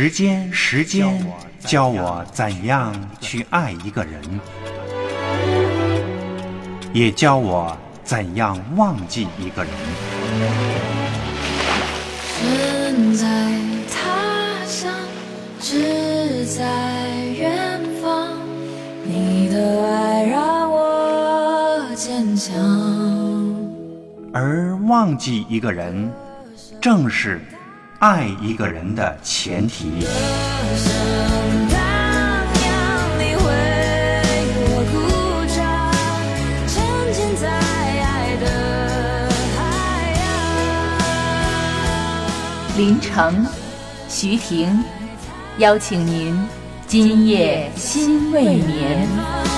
时间，时间，教我怎样去爱一个人，也教我怎样忘记一个人。身在他乡，志在远方，你的爱让我坚强。而忘记一个人，正是爱一个人的前提。林城，徐婷，邀请您今夜心未眠。